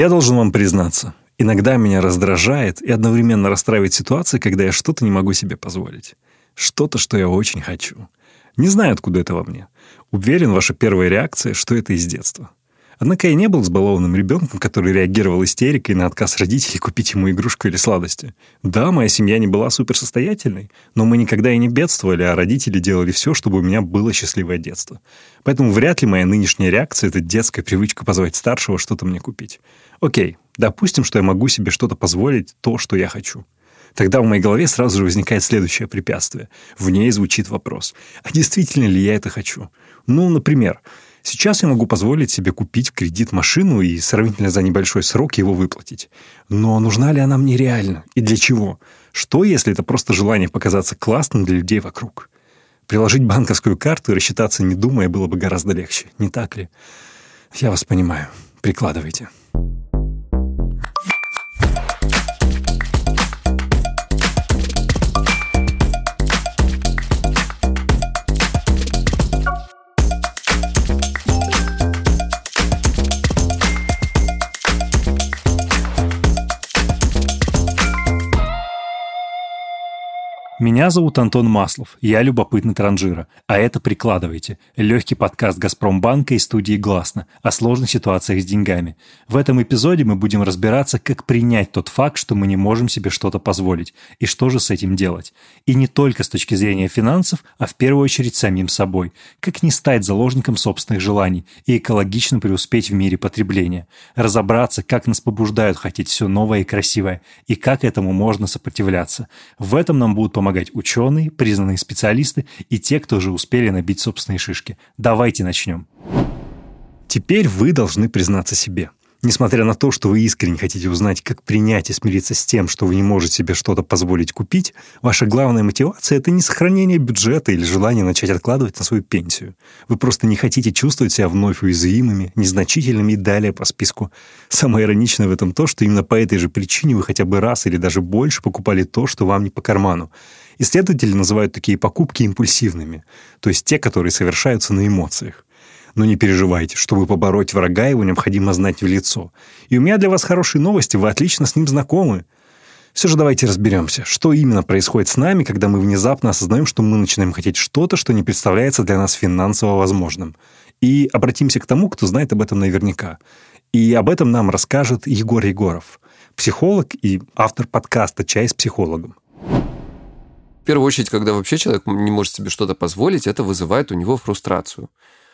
Я должен вам признаться, иногда меня раздражает и одновременно расстраивает ситуация, когда я что-то не могу себе позволить. Что-то, что я очень хочу. Не знаю, откуда это во мне. Уверен, ваша первая реакция, что это из детства. Однако я не был сбалованным ребенком, который реагировал истерикой на отказ родителей купить ему игрушку или сладости. Да, моя семья не была суперсостоятельной, но мы никогда и не бедствовали, а родители делали все, чтобы у меня было счастливое детство. Поэтому вряд ли моя нынешняя реакция — это детская привычка позвать старшего что-то мне купить. Окей, допустим, что я могу себе что-то позволить, то, что я хочу. Тогда в моей голове сразу же возникает следующее препятствие. В ней звучит вопрос. А действительно ли я это хочу? Ну, например, Сейчас я могу позволить себе купить в кредит машину и сравнительно за небольшой срок его выплатить. Но нужна ли она мне реально? И для чего? Что, если это просто желание показаться классным для людей вокруг? Приложить банковскую карту и рассчитаться, не думая, было бы гораздо легче. Не так ли? Я вас понимаю. Прикладывайте. Меня зовут Антон Маслов, я любопытный транжира, а это «Прикладывайте» – легкий подкаст «Газпромбанка» и студии «Гласно» о сложных ситуациях с деньгами. В этом эпизоде мы будем разбираться, как принять тот факт, что мы не можем себе что-то позволить, и что же с этим делать. И не только с точки зрения финансов, а в первую очередь самим собой. Как не стать заложником собственных желаний и экологично преуспеть в мире потребления. Разобраться, как нас побуждают хотеть все новое и красивое, и как этому можно сопротивляться. В этом нам будут помогать помогать ученые, признанные специалисты и те, кто уже успели набить собственные шишки. Давайте начнем. Теперь вы должны признаться себе – Несмотря на то, что вы искренне хотите узнать, как принять и смириться с тем, что вы не можете себе что-то позволить купить, ваша главная мотивация – это не сохранение бюджета или желание начать откладывать на свою пенсию. Вы просто не хотите чувствовать себя вновь уязвимыми, незначительными и далее по списку. Самое ироничное в этом то, что именно по этой же причине вы хотя бы раз или даже больше покупали то, что вам не по карману. Исследователи называют такие покупки импульсивными, то есть те, которые совершаются на эмоциях. Но не переживайте, чтобы побороть врага, его необходимо знать в лицо. И у меня для вас хорошие новости, вы отлично с ним знакомы. Все же давайте разберемся, что именно происходит с нами, когда мы внезапно осознаем, что мы начинаем хотеть что-то, что не представляется для нас финансово возможным. И обратимся к тому, кто знает об этом наверняка. И об этом нам расскажет Егор Егоров, психолог и автор подкаста «Чай с психологом». В первую очередь, когда вообще человек не может себе что-то позволить, это вызывает у него фрустрацию.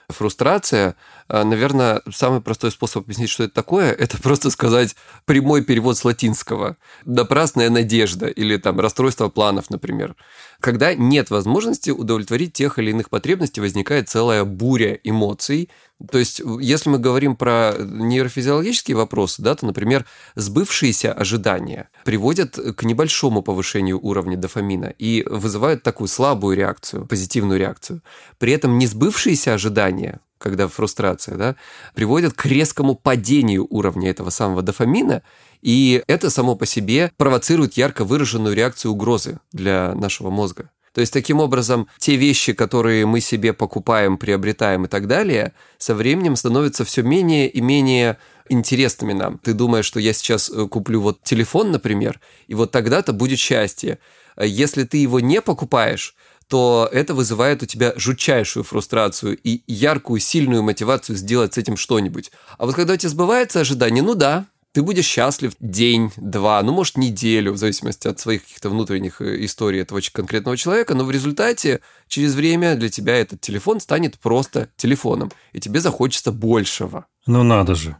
Фрустрация, э, наверное, самый простой способ объяснить, что это такое, это просто сказать прямой перевод с латинского. Напрасная надежда или там расстройство планов, например. Когда нет возможности удовлетворить тех или иных потребностей, возникает целая буря эмоций. То есть, если мы говорим про нейрофизиологические вопросы, да, то, например, сбывшиеся ожидания приводят к небольшому повышению уровня дофамина и вызывают такую слабую реакцию, позитивную реакцию. При этом несбывшиеся ожидания, когда фрустрация, да, приводят к резкому падению уровня этого самого дофамина, и это само по себе провоцирует ярко выраженную реакцию угрозы для нашего мозга. То есть, таким образом, те вещи, которые мы себе покупаем, приобретаем и так далее, со временем становятся все менее и менее интересными нам. Ты думаешь, что я сейчас э, куплю вот телефон, например, и вот тогда-то будет счастье. Если ты его не покупаешь, то это вызывает у тебя жутчайшую фрустрацию и яркую, сильную мотивацию сделать с этим что-нибудь. А вот когда у тебя сбывается ожидание, ну да, ты будешь счастлив день, два, ну, может, неделю, в зависимости от своих каких-то внутренних э, историй этого конкретного человека, но в результате через время для тебя этот телефон станет просто телефоном, и тебе захочется большего. Ну, надо же.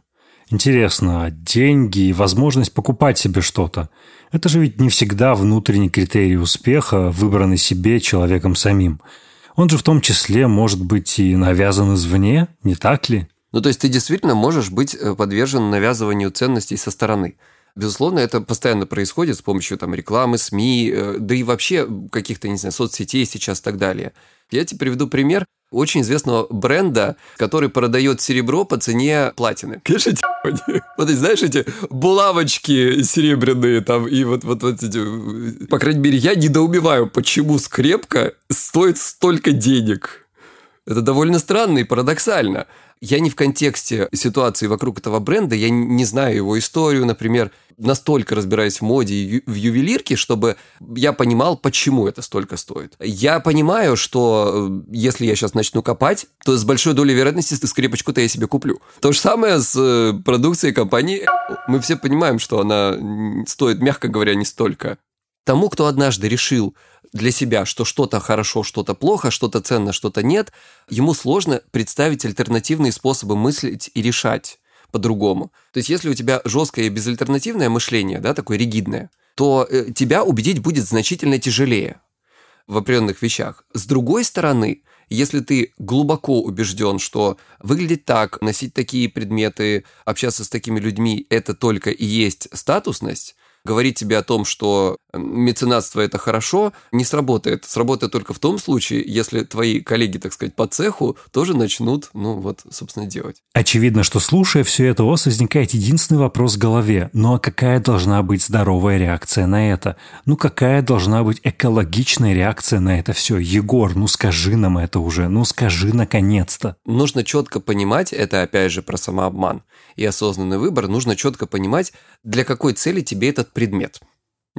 Интересно, а деньги и возможность покупать себе что-то – это же ведь не всегда внутренний критерий успеха, выбранный себе человеком самим. Он же в том числе может быть и навязан извне, не так ли? Ну, то есть ты действительно можешь быть э, подвержен навязыванию ценностей со стороны. Безусловно, это постоянно происходит с помощью там, рекламы, СМИ, э, да и вообще каких-то, не знаю, соцсетей сейчас и так далее. Я тебе приведу пример очень известного бренда, который продает серебро по цене платины. Конечно, вот эти, знаешь, эти булавочки серебряные там, и вот, вот, вот эти... По крайней мере, я недоумеваю, почему скрепка стоит столько денег. Это довольно странно и парадоксально. Я не в контексте ситуации вокруг этого бренда, я не знаю его историю, например, настолько разбираюсь в моде и в ювелирке, чтобы я понимал, почему это столько стоит. Я понимаю, что э, если я сейчас начну копать, то с большой долей вероятности скрепочку-то я себе куплю. То же самое с э, продукцией компании. Мы все понимаем, что она стоит, мягко говоря, не столько. Тому, кто однажды решил для себя, что что-то хорошо, что-то плохо, что-то ценно, что-то нет, ему сложно представить альтернативные способы мыслить и решать по-другому. То есть, если у тебя жесткое и безальтернативное мышление, да, такое ригидное, то э, тебя убедить будет значительно тяжелее в определенных вещах. С другой стороны, если ты глубоко убежден, что выглядеть так, носить такие предметы, общаться с такими людьми – это только и есть статусность, говорить тебе о том, что меценатство это хорошо, не сработает. Сработает только в том случае, если твои коллеги, так сказать, по цеху тоже начнут, ну вот, собственно, делать. Очевидно, что слушая все это, у вас возникает единственный вопрос в голове. Ну а какая должна быть здоровая реакция на это? Ну какая должна быть экологичная реакция на это все? Егор, ну скажи нам это уже, ну скажи наконец-то. Нужно четко понимать, это опять же про самообман и осознанный выбор, нужно четко понимать, для какой цели тебе этот предмет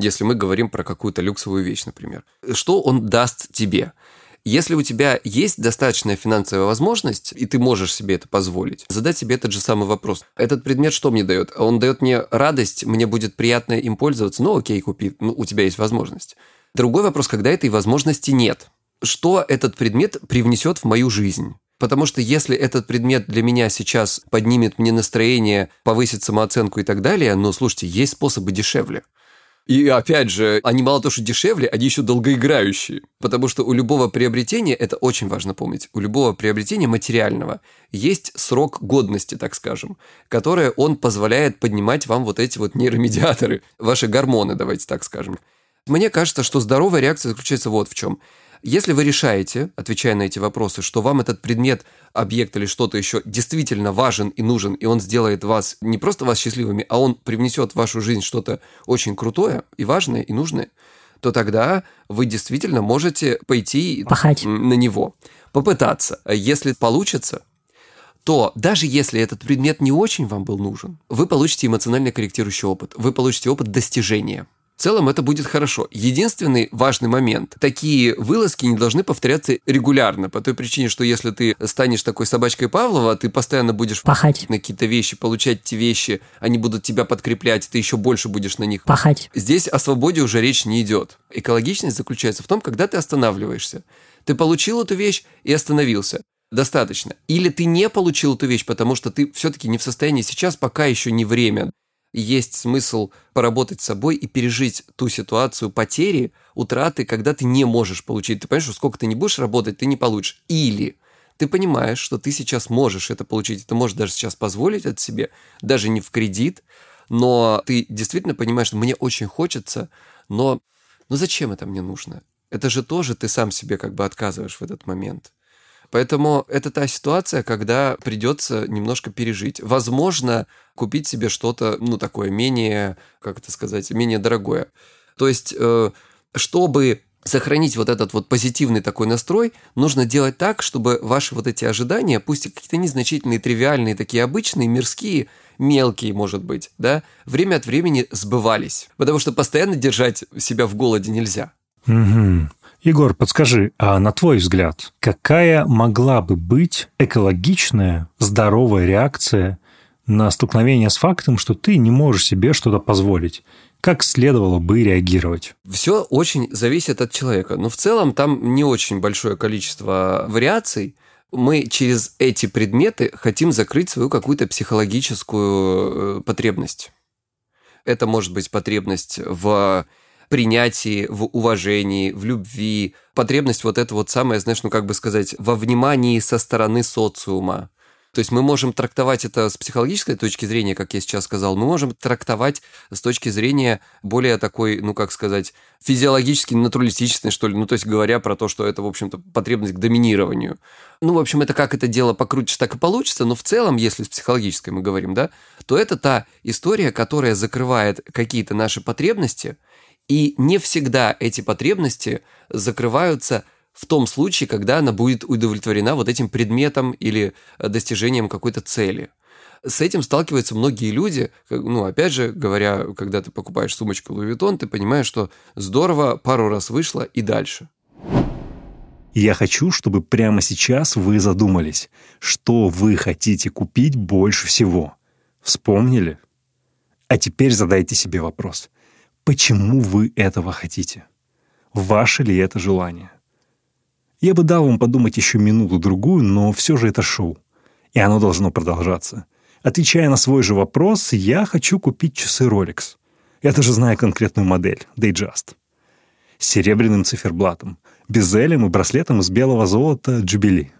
если мы говорим про какую-то люксовую вещь, например. Что он даст тебе? Если у тебя есть достаточная финансовая возможность, и ты можешь себе это позволить, задать себе этот же самый вопрос. Этот предмет что мне дает? Он дает мне радость, мне будет приятно им пользоваться, ну окей, купи, ну у тебя есть возможность. Другой вопрос, когда этой возможности нет. Что этот предмет привнесет в мою жизнь? Потому что если этот предмет для меня сейчас поднимет мне настроение, повысит самооценку и так далее, ну, слушайте, есть способы дешевле. И опять же, они мало того, что дешевле, они еще долгоиграющие. Потому что у любого приобретения, это очень важно помнить, у любого приобретения материального есть срок годности, так скажем, которое он позволяет поднимать вам вот эти вот нейромедиаторы, ваши гормоны, давайте так скажем. Мне кажется, что здоровая реакция заключается вот в чем – если вы решаете, отвечая на эти вопросы, что вам этот предмет, объект или что-то еще действительно важен и нужен, и он сделает вас, не просто вас счастливыми, а он привнесет в вашу жизнь что-то очень крутое и важное и нужное, то тогда вы действительно можете пойти Пахать. на него, попытаться. Если получится, то даже если этот предмет не очень вам был нужен, вы получите эмоционально корректирующий опыт, вы получите опыт достижения – в целом это будет хорошо. Единственный важный момент. Такие вылазки не должны повторяться регулярно, по той причине, что если ты станешь такой собачкой Павлова, ты постоянно будешь пахать на какие-то вещи, получать те вещи, они будут тебя подкреплять, ты еще больше будешь на них пахать. Здесь о свободе уже речь не идет. Экологичность заключается в том, когда ты останавливаешься. Ты получил эту вещь и остановился достаточно. Или ты не получил эту вещь, потому что ты все-таки не в состоянии сейчас, пока еще не время есть смысл поработать с собой и пережить ту ситуацию потери, утраты, когда ты не можешь получить. Ты понимаешь, что сколько ты не будешь работать, ты не получишь. Или ты понимаешь, что ты сейчас можешь это получить, ты можешь даже сейчас позволить это себе, даже не в кредит, но ты действительно понимаешь, что мне очень хочется, но, но зачем это мне нужно? Это же тоже ты сам себе как бы отказываешь в этот момент. Поэтому это та ситуация, когда придется немножко пережить. Возможно, купить себе что-то, ну, такое менее, как это сказать, менее дорогое. То есть, э, чтобы сохранить вот этот вот позитивный такой настрой, нужно делать так, чтобы ваши вот эти ожидания, пусть и какие-то незначительные, тривиальные, такие обычные, мирские, мелкие, может быть, да, время от времени сбывались. Потому что постоянно держать себя в голоде нельзя. Угу. Егор, подскажи, а на твой взгляд, какая могла бы быть экологичная, здоровая реакция на столкновение с фактом, что ты не можешь себе что-то позволить? Как следовало бы реагировать? Все очень зависит от человека. Но в целом там не очень большое количество вариаций. Мы через эти предметы хотим закрыть свою какую-то психологическую э, потребность. Это может быть потребность в принятии, в уважении, в любви, потребность вот это вот самое, знаешь, ну как бы сказать, во внимании со стороны социума. То есть мы можем трактовать это с психологической точки зрения, как я сейчас сказал, мы можем трактовать с точки зрения более такой, ну как сказать, физиологически натуралистичной, что ли, ну то есть говоря про то, что это, в общем-то, потребность к доминированию. Ну, в общем, это как это дело покрутишь, так и получится, но в целом, если с психологической мы говорим, да, то это та история, которая закрывает какие-то наши потребности – и не всегда эти потребности закрываются в том случае, когда она будет удовлетворена вот этим предметом или э, достижением какой-то цели. С этим сталкиваются многие люди. Ну, опять же, говоря, когда ты покупаешь сумочку Louis Vuitton, ты понимаешь, что здорово, пару раз вышло и дальше. Я хочу, чтобы прямо сейчас вы задумались, что вы хотите купить больше всего. Вспомнили? А теперь задайте себе вопрос. Почему вы этого хотите? Ваше ли это желание? Я бы дал вам подумать еще минуту-другую, но все же это шоу. И оно должно продолжаться. Отвечая на свой же вопрос, я хочу купить часы Rolex. Я даже знаю конкретную модель – Datejust. С серебряным циферблатом, безелем и браслетом из белого золота Jubilee.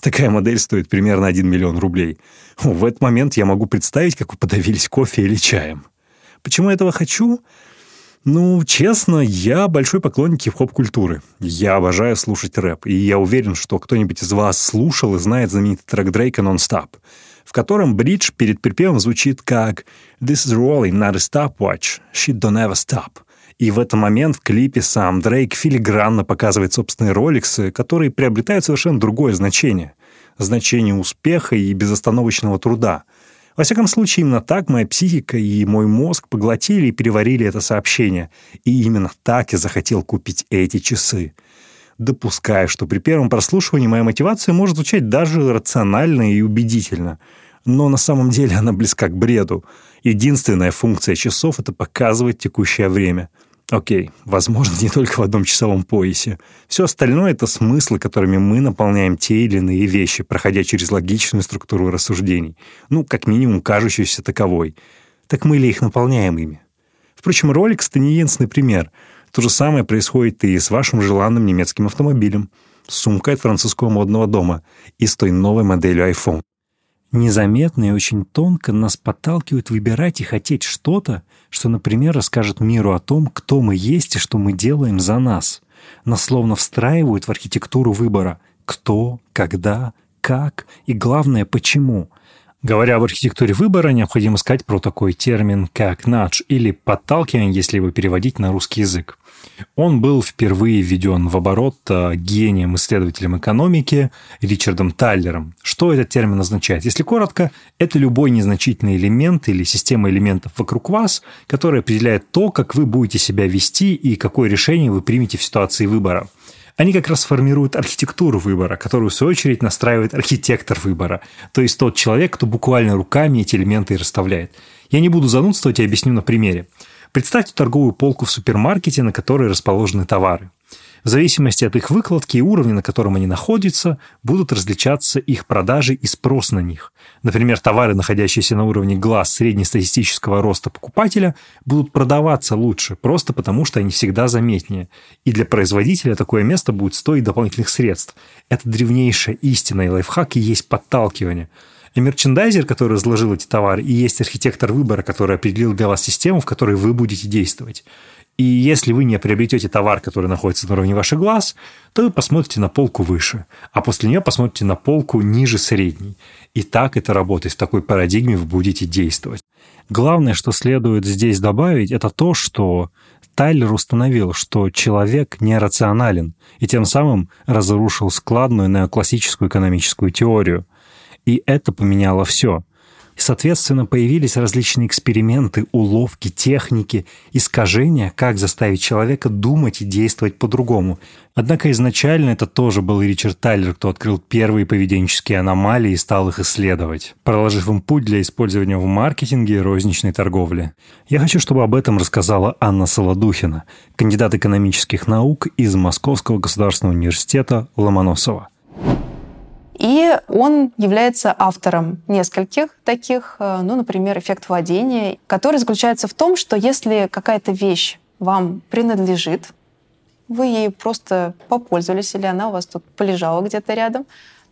Такая модель стоит примерно 1 миллион рублей. В этот момент я могу представить, как вы подавились кофе или чаем. Почему я этого хочу? Ну, честно, я большой поклонник хип-хоп-культуры. Я обожаю слушать рэп, и я уверен, что кто-нибудь из вас слушал и знает знаменитый трек Дрейка «Non-Stop», в котором бридж перед припевом звучит как «This is rolling, not a stopwatch. Shit don't ever stop». И в этот момент в клипе сам Дрейк филигранно показывает собственные роликсы, которые приобретают совершенно другое значение. Значение успеха и безостановочного труда. Во всяком случае, именно так моя психика и мой мозг поглотили и переварили это сообщение. И именно так я захотел купить эти часы. Допускаю, что при первом прослушивании моя мотивация может звучать даже рационально и убедительно. Но на самом деле она близка к бреду. Единственная функция часов — это показывать текущее время — Окей, возможно, не только в одном часовом поясе. Все остальное — это смыслы, которыми мы наполняем те или иные вещи, проходя через логичную структуру рассуждений. Ну, как минимум, кажущуюся таковой. Так мы ли их наполняем ими? Впрочем, не единственный пример. То же самое происходит и с вашим желанным немецким автомобилем, сумкой от французского модного дома и с той новой моделью iPhone. Незаметно и очень тонко нас подталкивают выбирать и хотеть что-то, что, например, расскажет миру о том, кто мы есть и что мы делаем за нас. Нас словно встраивают в архитектуру выбора «кто», «когда», «как» и, главное, «почему». Говоря об архитектуре выбора, необходимо сказать про такой термин, как «надж» или «подталкивание», если его переводить на русский язык. Он был впервые введен в оборот э, гением-исследователем экономики Ричардом Тайлером. Что этот термин означает? Если коротко, это любой незначительный элемент или система элементов вокруг вас, который определяет то, как вы будете себя вести и какое решение вы примете в ситуации выбора. Они как раз формируют архитектуру выбора, которую, в свою очередь, настраивает архитектор выбора, то есть тот человек, кто буквально руками эти элементы расставляет. Я не буду занудствовать и объясню на примере. Представьте торговую полку в супермаркете, на которой расположены товары. В зависимости от их выкладки и уровня, на котором они находятся, будут различаться их продажи и спрос на них. Например, товары, находящиеся на уровне глаз среднестатистического роста покупателя, будут продаваться лучше, просто потому что они всегда заметнее. И для производителя такое место будет стоить дополнительных средств. Это древнейшая истина и лайфхак и есть подталкивание – и мерчендайзер, который разложил эти товары, и есть архитектор выбора, который определил для вас систему, в которой вы будете действовать. И если вы не приобретете товар, который находится на уровне ваших глаз, то вы посмотрите на полку выше, а после нее посмотрите на полку ниже средней. И так это работает, в такой парадигме вы будете действовать. Главное, что следует здесь добавить, это то, что Тайлер установил, что человек нерационален, и тем самым разрушил складную неоклассическую экономическую теорию – и это поменяло все. Соответственно, появились различные эксперименты, уловки, техники, искажения, как заставить человека думать и действовать по-другому. Однако изначально это тоже был Ричард Тайлер, кто открыл первые поведенческие аномалии и стал их исследовать, проложив им путь для использования в маркетинге и розничной торговле. Я хочу, чтобы об этом рассказала Анна Солодухина, кандидат экономических наук из Московского государственного университета Ломоносова. И он является автором нескольких таких, э, ну, например, эффект владения, который заключается в том, что если какая-то вещь вам принадлежит, вы ей просто попользовались, или она у вас тут полежала где-то рядом,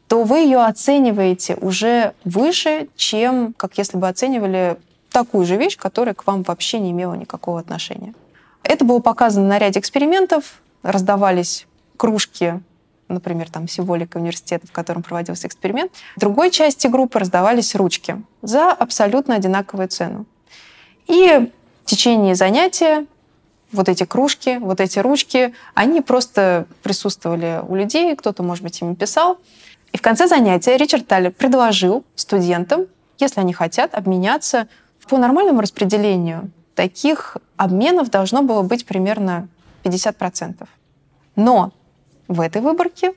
то вы ее оцениваете уже выше, чем как если бы оценивали такую же вещь, которая к вам вообще не имела никакого отношения. Это было показано на ряде экспериментов. Раздавались кружки например, там символика университета, в котором проводился эксперимент, в другой части группы раздавались ручки за абсолютно одинаковую цену. И в течение занятия вот эти кружки, вот эти ручки, они просто присутствовали у людей, кто-то, может быть, им писал. И в конце занятия Ричард Таллер предложил студентам, если они хотят, обменяться по нормальному распределению. Таких обменов должно было быть примерно 50%. Но в этой выборке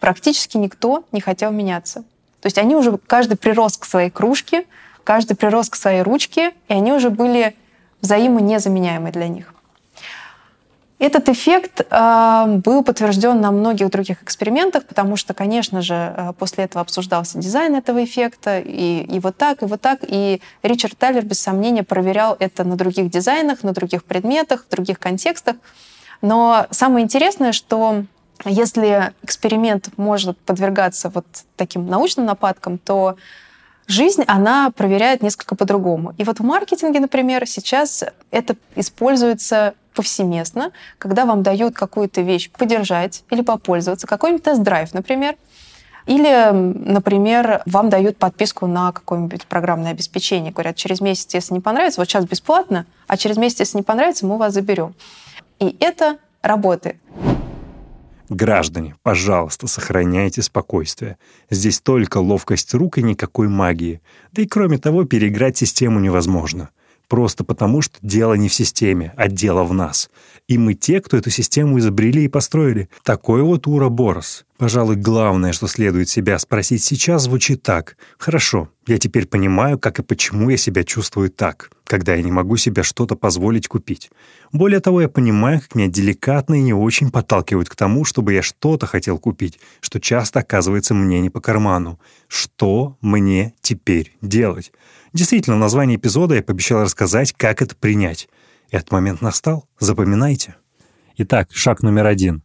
практически никто не хотел меняться. То есть они уже, каждый прирос к своей кружке, каждый прирос к своей ручке, и они уже были взаимонезаменяемы для них. Этот эффект э, был подтвержден на многих других экспериментах, потому что, конечно же, э, после этого обсуждался дизайн этого эффекта, и, и вот так, и вот так. И Ричард Тайлер, без сомнения, проверял это на других дизайнах, на других предметах, в других контекстах. Но самое интересное, что если эксперимент может подвергаться вот таким научным нападкам, то жизнь, она проверяет несколько по-другому. И вот в маркетинге, например, сейчас это используется повсеместно, когда вам дают какую-то вещь подержать или попользоваться, какой-нибудь тест-драйв, например, или, например, вам дают подписку на какое-нибудь программное обеспечение. Говорят, через месяц, если не понравится, вот сейчас бесплатно, а через месяц, если не понравится, мы вас заберем. И это работает. Граждане, пожалуйста, сохраняйте спокойствие. Здесь только ловкость рук и никакой магии. Да и кроме того, переиграть систему невозможно. Просто потому, что дело не в системе, а дело в нас. И мы те, кто эту систему изобрели и построили. Такой вот Ура-Борос. Пожалуй, главное, что следует себя спросить сейчас, звучит так. Хорошо, я теперь понимаю, как и почему я себя чувствую так, когда я не могу себе что-то позволить купить. Более того, я понимаю, как меня деликатно и не очень подталкивают к тому, чтобы я что-то хотел купить, что часто оказывается мне не по карману. Что мне теперь делать? Действительно, в названии эпизода я пообещал рассказать, как это принять. Этот момент настал. Запоминайте. Итак, шаг номер один.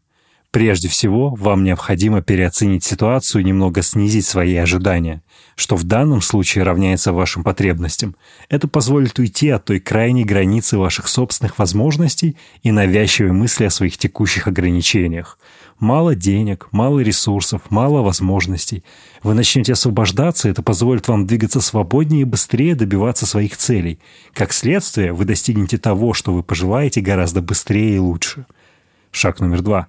Прежде всего, вам необходимо переоценить ситуацию и немного снизить свои ожидания, что в данном случае равняется вашим потребностям. Это позволит уйти от той крайней границы ваших собственных возможностей и навязчивой мысли о своих текущих ограничениях. Мало денег, мало ресурсов, мало возможностей. Вы начнете освобождаться, это позволит вам двигаться свободнее и быстрее добиваться своих целей. Как следствие, вы достигнете того, что вы пожелаете, гораздо быстрее и лучше. Шаг номер два.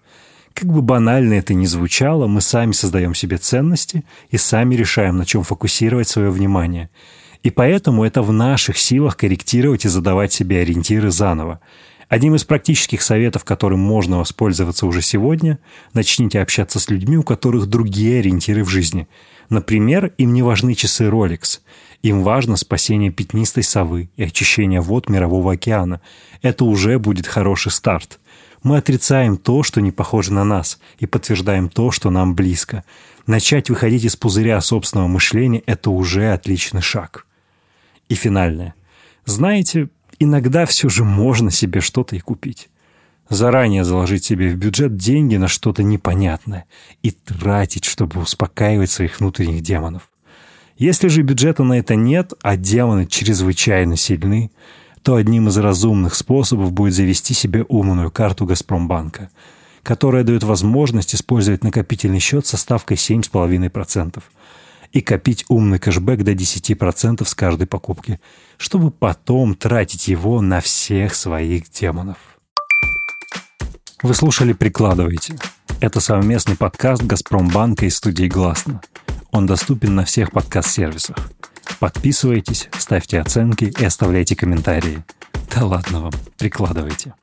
Как бы банально это ни звучало, мы сами создаем себе ценности и сами решаем, на чем фокусировать свое внимание. И поэтому это в наших силах корректировать и задавать себе ориентиры заново. Одним из практических советов, которым можно воспользоваться уже сегодня, начните общаться с людьми, у которых другие ориентиры в жизни. Например, им не важны часы Rolex. Им важно спасение пятнистой совы и очищение вод Мирового океана. Это уже будет хороший старт. Мы отрицаем то, что не похоже на нас, и подтверждаем то, что нам близко. Начать выходить из пузыря собственного мышления – это уже отличный шаг. И финальное. Знаете, иногда все же можно себе что-то и купить. Заранее заложить себе в бюджет деньги на что-то непонятное и тратить, чтобы успокаивать своих внутренних демонов. Если же бюджета на это нет, а демоны чрезвычайно сильны, то одним из разумных способов будет завести себе умную карту «Газпромбанка», которая дает возможность использовать накопительный счет со ставкой 7,5% и копить умный кэшбэк до 10% с каждой покупки, чтобы потом тратить его на всех своих демонов. Вы слушали «Прикладывайте». Это совместный подкаст «Газпромбанка» и студии «Гласно». Он доступен на всех подкаст-сервисах. Подписывайтесь, ставьте оценки и оставляйте комментарии. Да ладно вам, прикладывайте.